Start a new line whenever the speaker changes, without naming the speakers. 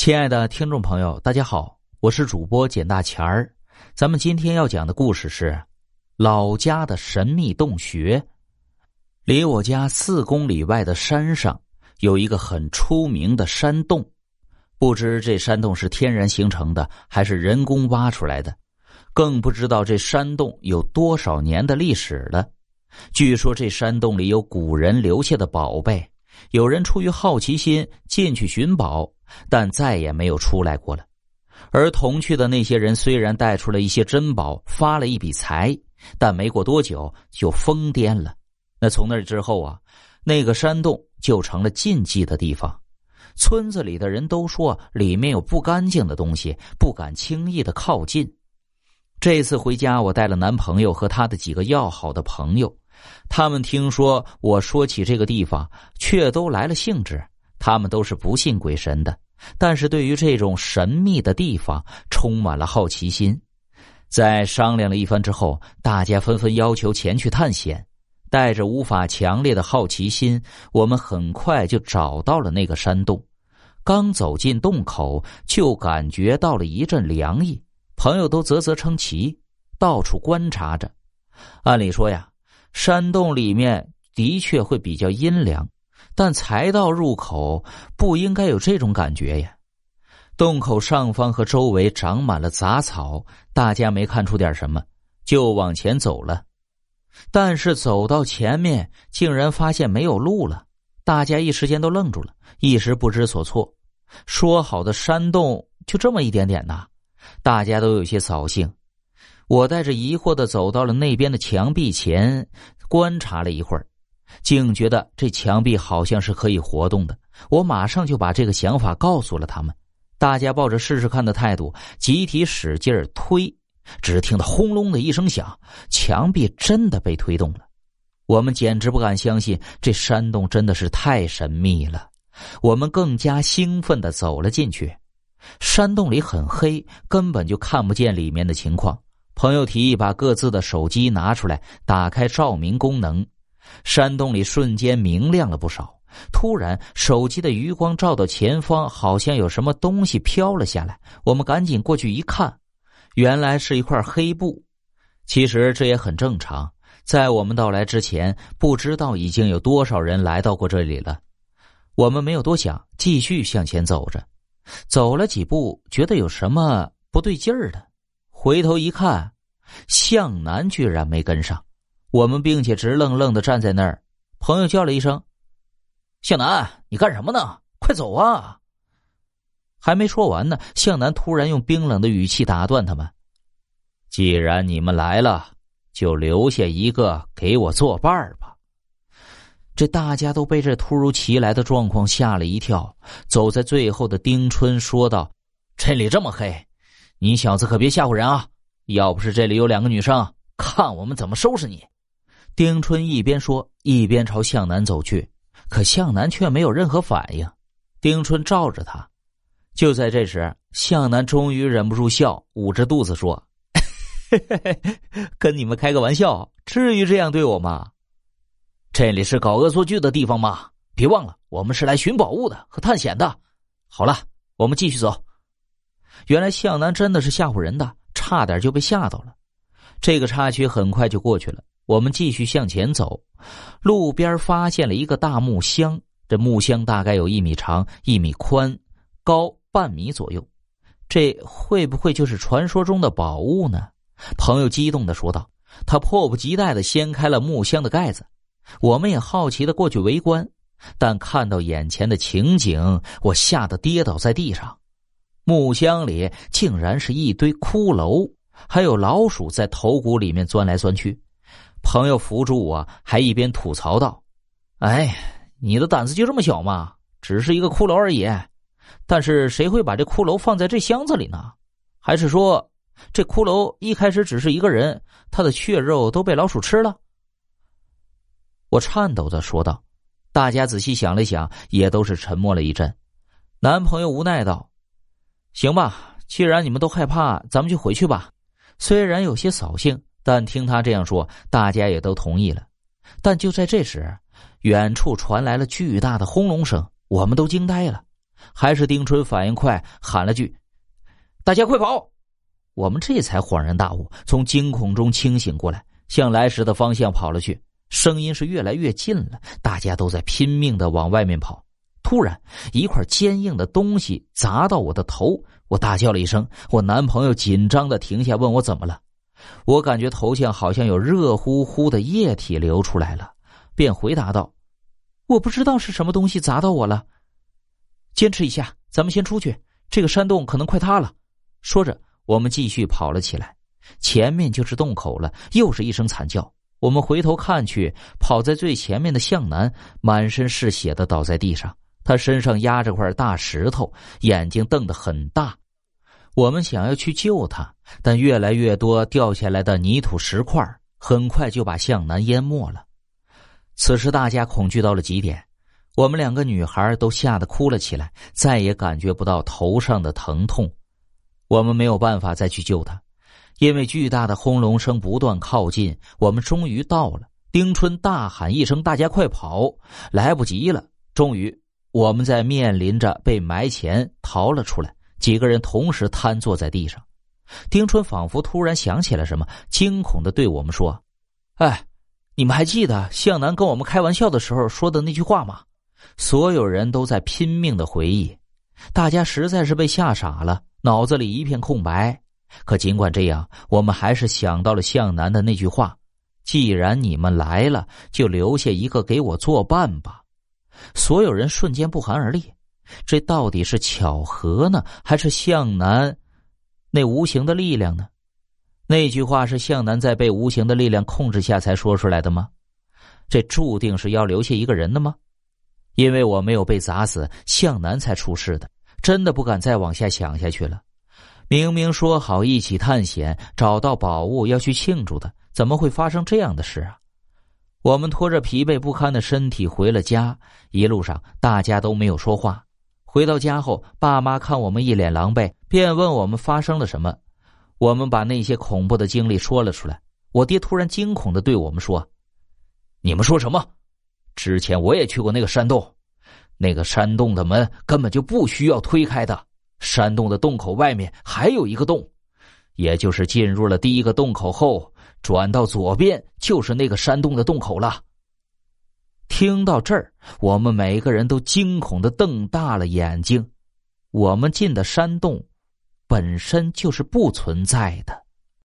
亲爱的听众朋友，大家好，我是主播简大钱儿。咱们今天要讲的故事是老家的神秘洞穴。离我家四公里外的山上有一个很出名的山洞，不知这山洞是天然形成的还是人工挖出来的，更不知道这山洞有多少年的历史了。据说这山洞里有古人留下的宝贝，有人出于好奇心进去寻宝。但再也没有出来过了。而同去的那些人虽然带出了一些珍宝，发了一笔财，但没过多久就疯癫了。那从那之后啊，那个山洞就成了禁忌的地方。村子里的人都说里面有不干净的东西，不敢轻易的靠近。这次回家，我带了男朋友和他的几个要好的朋友，他们听说我说起这个地方，却都来了兴致。他们都是不信鬼神的，但是对于这种神秘的地方充满了好奇心。在商量了一番之后，大家纷纷要求前去探险。带着无法强烈的好奇心，我们很快就找到了那个山洞。刚走进洞口，就感觉到了一阵凉意。朋友都啧啧称奇，到处观察着。按理说呀，山洞里面的确会比较阴凉。但才到入口，不应该有这种感觉呀！洞口上方和周围长满了杂草，大家没看出点什么，就往前走了。但是走到前面，竟然发现没有路了，大家一时间都愣住了，一时不知所措。说好的山洞就这么一点点呐，大家都有些扫兴。我带着疑惑的走到了那边的墙壁前，观察了一会儿。竟觉得这墙壁好像是可以活动的，我马上就把这个想法告诉了他们。大家抱着试试看的态度，集体使劲推。只听到轰隆的一声响，墙壁真的被推动了。我们简直不敢相信，这山洞真的是太神秘了。我们更加兴奋的走了进去。山洞里很黑，根本就看不见里面的情况。朋友提议把各自的手机拿出来，打开照明功能。山洞里瞬间明亮了不少。突然，手机的余光照到前方，好像有什么东西飘了下来。我们赶紧过去一看，原来是一块黑布。其实这也很正常，在我们到来之前，不知道已经有多少人来到过这里了。我们没有多想，继续向前走着。走了几步，觉得有什么不对劲儿的，回头一看，向南居然没跟上。我们并且直愣愣的站在那儿，朋友叫了一声：“向南，你干什么呢？快走啊！”还没说完呢，向南突然用冰冷的语气打断他们：“既然你们来了，就留下一个给我作伴吧。”这大家都被这突如其来的状况吓了一跳。走在最后的丁春说道：“这里这么黑，你小子可别吓唬人啊！要不是这里有两个女生，看我们怎么收拾你！”丁春一边说，一边朝向南走去，可向南却没有任何反应。丁春照着他，就在这时，向南终于忍不住笑，捂着肚子说：“ 跟你们开个玩笑，至于这样对我吗？这里是搞恶作剧的地方吗？别忘了，我们是来寻宝物的和探险的。好了，我们继续走。”原来向南真的是吓唬人的，差点就被吓到了。这个插曲很快就过去了。我们继续向前走，路边发现了一个大木箱。这木箱大概有一米长、一米宽、高半米左右。这会不会就是传说中的宝物呢？朋友激动的说道。他迫不及待的掀开了木箱的盖子，我们也好奇的过去围观。但看到眼前的情景，我吓得跌倒在地上。木箱里竟然是一堆骷髅，还有老鼠在头骨里面钻来钻去。朋友扶住我，还一边吐槽道：“哎，你的胆子就这么小吗？只是一个骷髅而已。但是谁会把这骷髅放在这箱子里呢？还是说，这骷髅一开始只是一个人，他的血肉都被老鼠吃了？”我颤抖的说道。大家仔细想了想，也都是沉默了一阵。男朋友无奈道：“行吧，既然你们都害怕，咱们就回去吧。虽然有些扫兴。”但听他这样说，大家也都同意了。但就在这时，远处传来了巨大的轰隆声，我们都惊呆了。还是丁春反应快，喊了句：“大家快跑！”我们这才恍然大悟，从惊恐中清醒过来，向来时的方向跑了去。声音是越来越近了，大家都在拼命的往外面跑。突然，一块坚硬的东西砸到我的头，我大叫了一声。我男朋友紧张的停下，问我怎么了。我感觉头像好像有热乎乎的液体流出来了，便回答道：“我不知道是什么东西砸到我了。”坚持一下，咱们先出去。这个山洞可能快塌了。说着，我们继续跑了起来。前面就是洞口了，又是一声惨叫。我们回头看去，跑在最前面的向南满身是血的倒在地上，他身上压着块大石头，眼睛瞪得很大。我们想要去救他，但越来越多掉下来的泥土石块很快就把向南淹没了。此时大家恐惧到了极点，我们两个女孩都吓得哭了起来，再也感觉不到头上的疼痛。我们没有办法再去救他。因为巨大的轰隆声不断靠近，我们终于到了。丁春大喊一声：“大家快跑！”来不及了。终于，我们在面临着被埋前逃了出来。几个人同时瘫坐在地上。丁春仿佛突然想起了什么，惊恐的对我们说：“哎，你们还记得向南跟我们开玩笑的时候说的那句话吗？”所有人都在拼命的回忆，大家实在是被吓傻了，脑子里一片空白。可尽管这样，我们还是想到了向南的那句话：“既然你们来了，就留下一个给我作伴吧。”所有人瞬间不寒而栗。这到底是巧合呢，还是向南那无形的力量呢？那句话是向南在被无形的力量控制下才说出来的吗？这注定是要留下一个人的吗？因为我没有被砸死，向南才出事的。真的不敢再往下想下去了。明明说好一起探险，找到宝物要去庆祝的，怎么会发生这样的事啊？我们拖着疲惫不堪的身体回了家，一路上大家都没有说话。回到家后，爸妈看我们一脸狼狈，便问我们发生了什么。我们把那些恐怖的经历说了出来。我爹突然惊恐的对我们说：“你们说什么？之前我也去过那个山洞，那个山洞的门根本就不需要推开的。”山洞的洞口外面还有一个洞，也就是进入了第一个洞口后，转到左边就是那个山洞的洞口了。听到这儿，我们每个人都惊恐的瞪大了眼睛。我们进的山洞，本身就是不存在的。